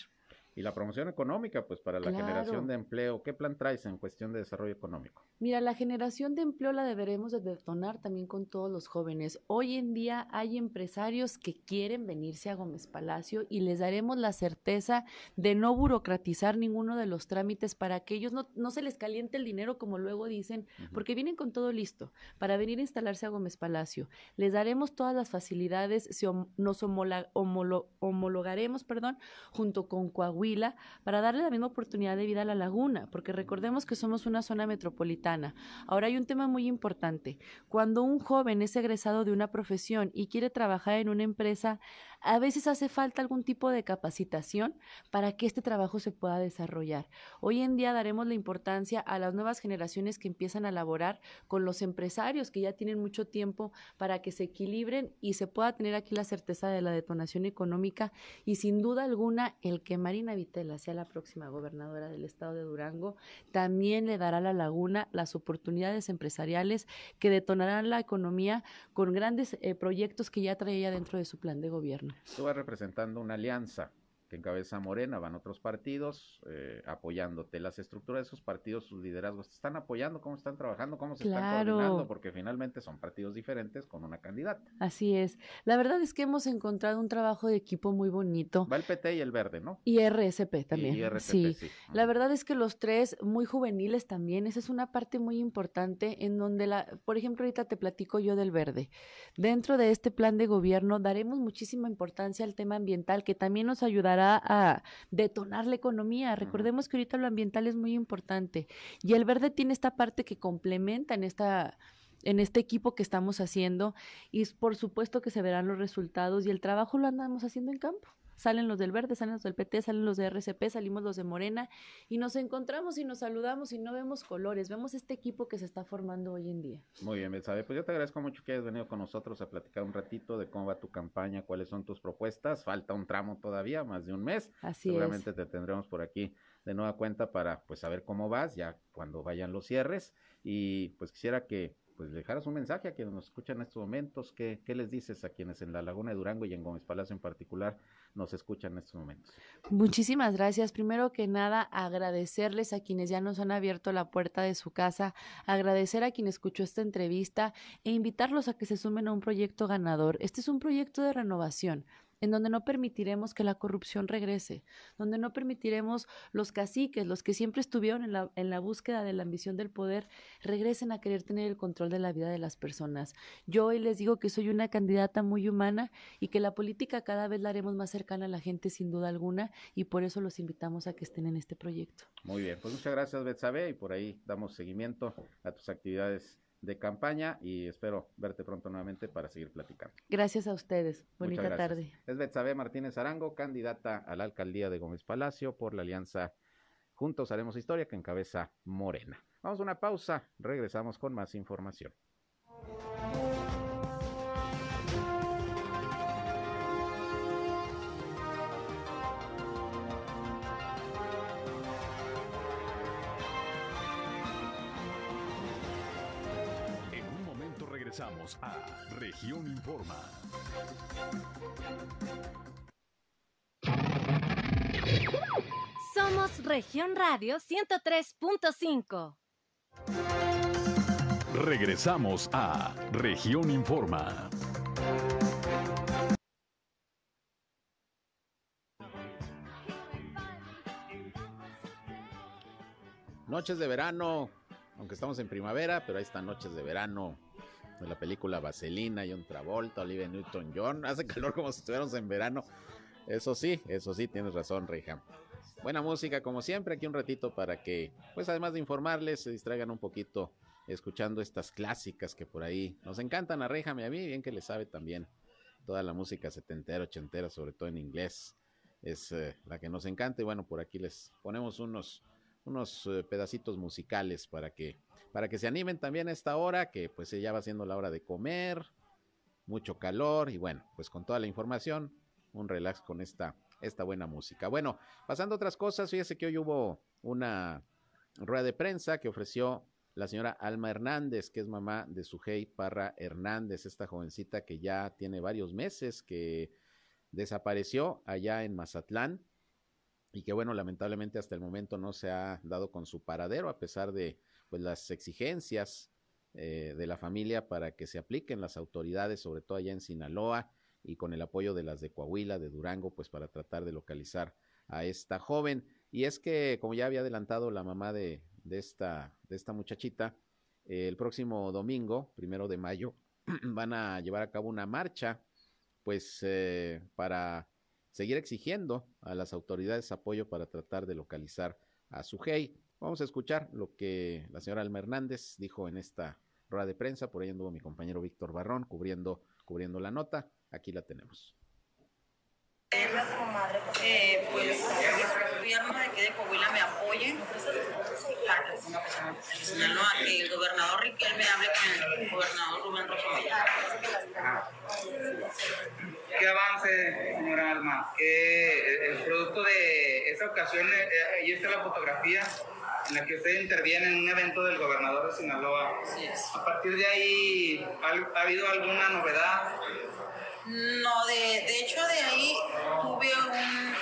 Y la promoción económica, pues para la generación de empleo, ¿qué plan traes en cuestión de desarrollo económico? Mira, la generación de empleo la deberemos de detonar también con todos los jóvenes. Hoy en día hay empresarios que quieren venirse a Gómez Palacio y les daremos la certeza de no burocratizar ninguno de los trámites para que ellos no, no se les caliente el dinero como luego dicen, porque vienen con todo listo para venir a instalarse a Gómez Palacio. Les daremos todas las facilidades, nos homologaremos, perdón, junto con Coahuila Para darle la misma oportunidad de vida a la laguna, porque recordemos que somos una zona metropolitana. Ahora hay un tema muy importante. Cuando un joven es egresado de una profesión y quiere trabajar en una empresa, a veces hace falta algún tipo de capacitación para que este trabajo se pueda desarrollar. Hoy en día daremos la importancia a las nuevas generaciones que empiezan a laborar con los empresarios que ya tienen mucho tiempo para que se equilibren y se pueda tener aquí la certeza de la detonación económica y sin duda alguna el que Marina Vitela sea la próxima gobernadora del estado de Durango también le dará a la laguna las oportunidades empresariales que detonarán la economía con grandes eh, proyectos que ya traía dentro de su plan de gobierno. Tú representando una alianza que encabeza Morena, van otros partidos eh, apoyándote. Las estructuras de esos partidos, sus liderazgos, ¿te están apoyando? ¿Cómo están trabajando? ¿Cómo se están coordinando? Porque finalmente son partidos diferentes con una candidata. Así es. La verdad es que hemos encontrado un trabajo de equipo muy bonito. Va el PT y el Verde, ¿no? Y RSP también. Y, RSP, sí. sí. La verdad es que los tres muy juveniles también. Esa es una parte muy importante en donde, la, por ejemplo, ahorita te platico yo del Verde. Dentro de este plan de gobierno daremos muchísima importancia al tema ambiental que también nos ayudará a detonar la economía. Recordemos que ahorita lo ambiental es muy importante y el verde tiene esta parte que complementa en esta en este equipo que estamos haciendo y por supuesto que se verán los resultados y el trabajo lo andamos haciendo en campo salen los del verde, salen los del PT, salen los de RCP, salimos los de Morena y nos encontramos y nos saludamos y no vemos colores, vemos este equipo que se está formando hoy en día. Muy bien, Betsabe, pues yo te agradezco mucho que hayas venido con nosotros a platicar un ratito de cómo va tu campaña, cuáles son tus propuestas, falta un tramo todavía, más de un mes. Así Seguramente te tendremos por aquí de nueva cuenta para pues saber cómo vas ya cuando vayan los cierres y pues quisiera que pues dejaras un mensaje a quienes nos escuchan en estos momentos, ¿qué, ¿qué, les dices a quienes en la Laguna de Durango y en Gómez Palacio en particular nos escuchan en estos momentos? Muchísimas gracias. Primero que nada, agradecerles a quienes ya nos han abierto la puerta de su casa, agradecer a quien escuchó esta entrevista e invitarlos a que se sumen a un proyecto ganador. Este es un proyecto de renovación en donde no permitiremos que la corrupción regrese, donde no permitiremos los caciques, los que siempre estuvieron en la, en la búsqueda de la ambición del poder, regresen a querer tener el control de la vida de las personas. Yo hoy les digo que soy una candidata muy humana y que la política cada vez la haremos más cercana a la gente sin duda alguna y por eso los invitamos a que estén en este proyecto. Muy bien, pues muchas gracias Betsabe y por ahí damos seguimiento a tus actividades de campaña y espero verte pronto nuevamente para seguir platicando. Gracias a ustedes. Bonita tarde. Es Betsabe Martínez Arango, candidata a la alcaldía de Gómez Palacio por la alianza Juntos Haremos Historia que encabeza Morena. Vamos a una pausa, regresamos con más información. A Región Informa. Somos Región Radio 103.5. Regresamos a Región Informa. Noches de verano, aunque estamos en primavera, pero ahí están noches de verano de la película Vaselina, un Travolta, Olivia Newton-John. Hace calor como si estuviéramos en verano. Eso sí, eso sí, tienes razón, Reija. Buena música, como siempre, aquí un ratito para que, pues además de informarles, se distraigan un poquito escuchando estas clásicas que por ahí nos encantan a Reija y a mí, bien que le sabe también toda la música setentera, ochentera, sobre todo en inglés, es eh, la que nos encanta. Y bueno, por aquí les ponemos unos, unos eh, pedacitos musicales para que para que se animen también a esta hora, que pues ya va siendo la hora de comer, mucho calor y bueno, pues con toda la información, un relax con esta, esta buena música. Bueno, pasando a otras cosas, fíjese que hoy hubo una rueda de prensa que ofreció la señora Alma Hernández, que es mamá de Sujei Parra Hernández, esta jovencita que ya tiene varios meses que desapareció allá en Mazatlán y que bueno, lamentablemente hasta el momento no se ha dado con su paradero a pesar de pues las exigencias eh, de la familia para que se apliquen las autoridades, sobre todo allá en Sinaloa y con el apoyo de las de Coahuila, de Durango, pues para tratar de localizar a esta joven. Y es que, como ya había adelantado la mamá de, de, esta, de esta muchachita, el próximo domingo, primero de mayo, van a llevar a cabo una marcha, pues eh, para seguir exigiendo a las autoridades apoyo para tratar de localizar a Sujei. Vamos a escuchar lo que la señora Alma Hernández dijo en esta rueda de prensa. Por ahí anduvo mi compañero Víctor Barrón cubriendo, cubriendo la nota. Aquí la tenemos. Eh, pues el gobierno de aquí de Coahuila me apoye para que ponga Sinaloa, que el gobernador Riquelme hable con el gobernador Rubén Rocha ¿Qué avance, señora Alma? Que el producto de esa ocasión, eh, ahí está la fotografía en la que usted interviene en un evento del gobernador de Sinaloa. A partir de ahí, ¿ha habido alguna novedad? No, de, de hecho de ahí tuve un,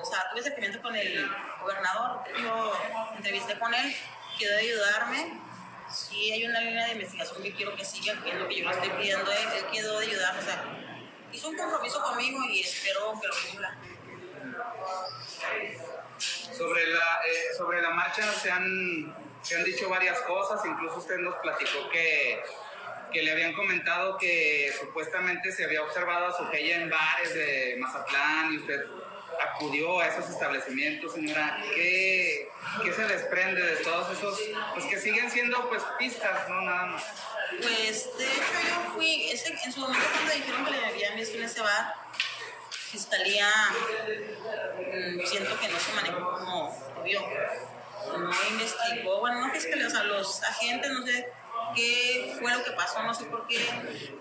o sea, tuve acercamiento con el gobernador, yo entrevisté con él, quedó de ayudarme. Sí, hay una línea de investigación que quiero que siga, que es lo que yo le estoy pidiendo, él, él quedó de ayudarme, o sea, hizo un compromiso conmigo y espero que lo cumpla. Sobre la, eh, sobre la marcha se han, se han dicho varias cosas, incluso usted nos platicó que que le habían comentado que supuestamente se había observado a Sujella en bares de Mazatlán y usted acudió a esos establecimientos, señora. ¿Qué, ¿Qué, se desprende de todos esos, pues que siguen siendo pues pistas, no nada más? Pues de hecho yo fui, ese, en su momento cuando dijeron que le habían visto en ese bar, Fiscalía mmm, siento que no se manejó como vio. No investigó, bueno, no Fiscalía, o sea, los agentes, no sé qué fue lo que pasó, no sé por qué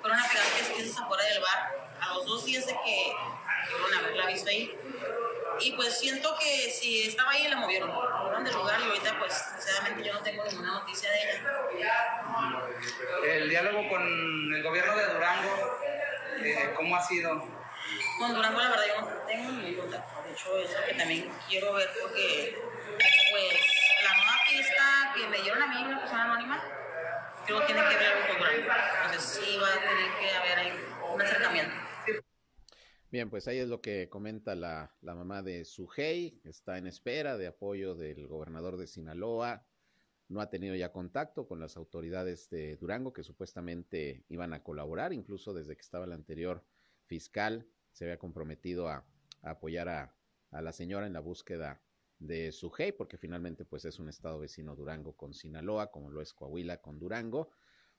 fueron a pegar piezas afuera del bar a los dos días de que fueron a haberla visto ahí. Y pues siento que si estaba ahí la movieron, fueron del lugar y ahorita pues sinceramente yo no tengo ninguna noticia de ella. El diálogo con el gobierno de Durango, eh, ¿cómo ha sido? Con Durango la verdad yo no tengo ningún contacto, de hecho es lo que también quiero ver porque pues la nueva pista que me dieron a mí, una persona anónima, creo que tiene que ver algo con Durango. Entonces sí va a tener que haber un acercamiento. Bien, pues ahí es lo que comenta la, la mamá de Sujei, está en espera de apoyo del gobernador de Sinaloa, no ha tenido ya contacto con las autoridades de Durango que supuestamente iban a colaborar, incluso desde que estaba el anterior fiscal se había comprometido a, apoyar a, la señora en la búsqueda de Sujei, porque finalmente pues es un estado vecino Durango con Sinaloa, como lo es Coahuila con Durango,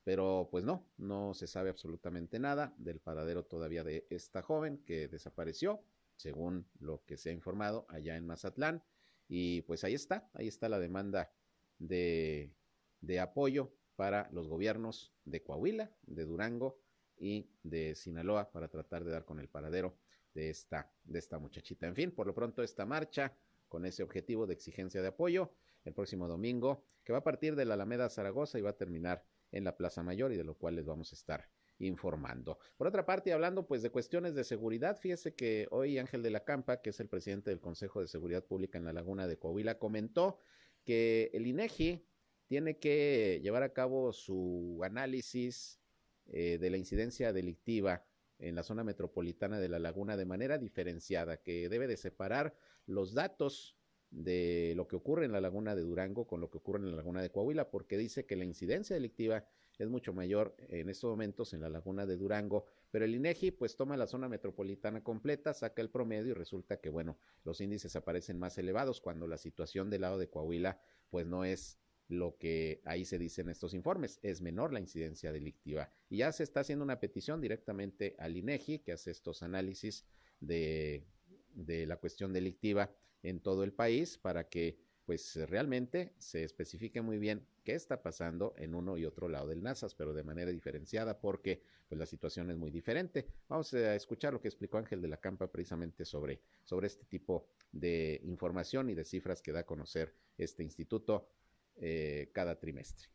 pero pues no, no se sabe absolutamente nada del paradero todavía de esta joven que desapareció, según lo que se ha informado allá en Mazatlán. Y pues ahí está, ahí está la demanda de, de apoyo para los gobiernos de Coahuila, de Durango y de Sinaloa para tratar de dar con el paradero de esta, de esta muchachita. En fin, por lo pronto esta marcha con ese objetivo de exigencia de apoyo el próximo domingo, que va a partir de la Alameda Zaragoza y va a terminar en la Plaza Mayor y de lo cual les vamos a estar informando. Por otra parte, hablando pues de cuestiones de seguridad, fíjese que hoy Ángel de la Campa, que es el presidente del Consejo de Seguridad Pública en la Laguna de Coahuila, comentó que el INEGI tiene que llevar a cabo su análisis eh, de la incidencia delictiva en la zona metropolitana de la laguna de manera diferenciada, que debe de separar los datos de lo que ocurre en la laguna de Durango con lo que ocurre en la laguna de Coahuila, porque dice que la incidencia delictiva es mucho mayor en estos momentos en la laguna de Durango, pero el INEGI pues toma la zona metropolitana completa, saca el promedio y resulta que bueno, los índices aparecen más elevados cuando la situación del lado de Coahuila pues no es lo que ahí se dice en estos informes, es menor la incidencia delictiva. Y ya se está haciendo una petición directamente al INEGI que hace estos análisis de, de la cuestión delictiva en todo el país para que pues realmente se especifique muy bien qué está pasando en uno y otro lado del NASAS, pero de manera diferenciada porque pues la situación es muy diferente. Vamos a escuchar lo que explicó Ángel de la Campa precisamente sobre, sobre este tipo de información y de cifras que da a conocer este instituto eh, cada trimestre.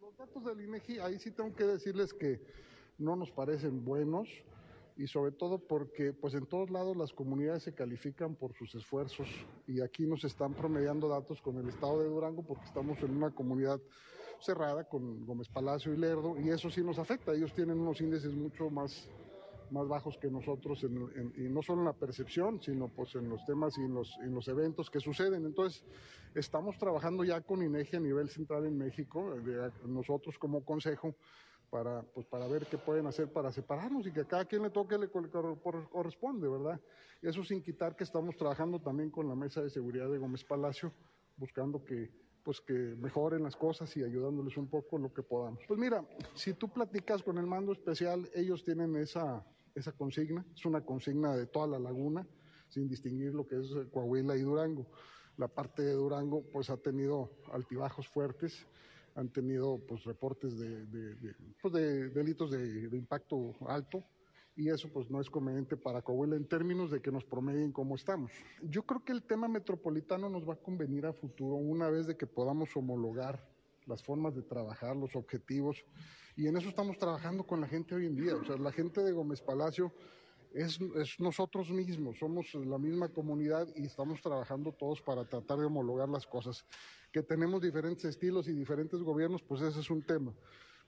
Los datos del INEGI, ahí sí tengo que decirles que no nos parecen buenos y sobre todo porque pues en todos lados las comunidades se califican por sus esfuerzos y aquí nos están promediando datos con el estado de Durango porque estamos en una comunidad cerrada con Gómez Palacio y Lerdo y eso sí nos afecta, ellos tienen unos índices mucho más más bajos que nosotros, en, y no solo en la percepción, sino pues en los temas y en los, en los eventos que suceden. Entonces, estamos trabajando ya con INEGI a nivel central en México, nosotros como consejo, para, pues, para ver qué pueden hacer para separarnos y que a cada quien le toque le corresponde, ¿verdad? Eso sin quitar que estamos trabajando también con la mesa de seguridad de Gómez Palacio, buscando que pues que mejoren las cosas y ayudándoles un poco lo que podamos. Pues mira, si tú platicas con el mando especial, ellos tienen esa, esa consigna, es una consigna de toda la laguna, sin distinguir lo que es Coahuila y Durango. La parte de Durango pues ha tenido altibajos fuertes, han tenido pues reportes de, de, pues, delitos de, impacto alto y eso pues no es conveniente para Coahuila en términos de que nos promedien cómo estamos. Yo creo que el tema metropolitano nos va a convenir a futuro una vez de que podamos homologar las formas de trabajar, los objetivos y en eso estamos trabajando con la gente hoy en día. O sea, la gente de Gómez Palacio es, es, nosotros mismos, somos la misma comunidad y estamos trabajando todos para tratar de homologar las cosas. Que tenemos diferentes estilos y diferentes gobiernos, pues ese es un tema.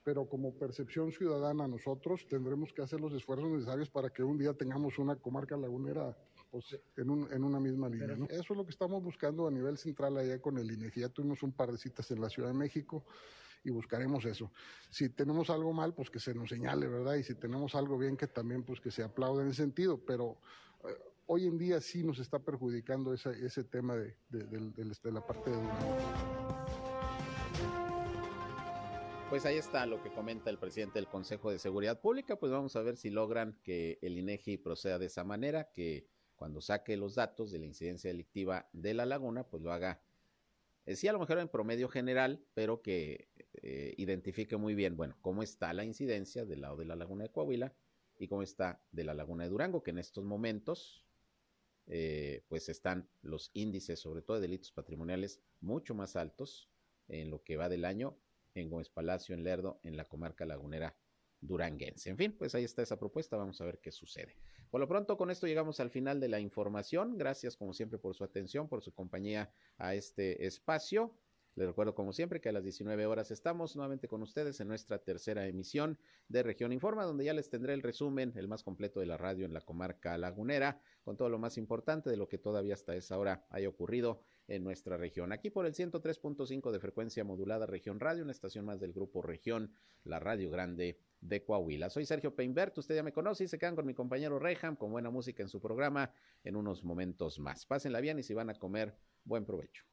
Pero como percepción ciudadana nosotros tendremos que hacer los esfuerzos necesarios para que un día tengamos una comarca lagunera pues, en, un, en una misma línea. ¿no? Eso es lo que estamos buscando a nivel central allá con el INEGI. Ya tuvimos un par de citas en la Ciudad de México y buscaremos eso. Si tenemos algo mal, pues que se nos señale, ¿verdad? Y si tenemos algo bien, que también pues que se aplaude en ese sentido, pero eh, hoy en día sí nos está perjudicando ese, ese tema de, de, la parte de Pues ahí está lo que comenta el presidente del Consejo de Seguridad Pública, pues vamos a ver si logran que el INEGI proceda de esa manera, que cuando saque los datos de la incidencia delictiva de la laguna, pues lo haga eh, sí a lo mejor en promedio general, pero que eh, identifique muy bien, bueno, cómo está la incidencia del lado de la laguna de Coahuila y cómo está de la laguna de Durango, que en estos momentos, eh, pues están los índices, sobre todo de delitos patrimoniales, mucho más altos en lo que va del año en Gómez Palacio, en Lerdo, en la comarca lagunera duranguense. En fin, pues ahí está esa propuesta, vamos a ver qué sucede. Por lo pronto, con esto llegamos al final de la información. Gracias, como siempre, por su atención, por su compañía a este espacio. Les recuerdo, como siempre, que a las 19 horas estamos nuevamente con ustedes en nuestra tercera emisión de Región Informa, donde ya les tendré el resumen, el más completo de la radio en la comarca lagunera, con todo lo más importante de lo que todavía hasta esa hora haya ocurrido en nuestra región. Aquí por el 103.5 de frecuencia modulada Región Radio, una estación más del grupo Región, la Radio Grande de Coahuila. Soy Sergio Peinbert, usted ya me conoce y se quedan con mi compañero Reham con buena música en su programa en unos momentos más. Pásenla bien y si van a comer, buen provecho.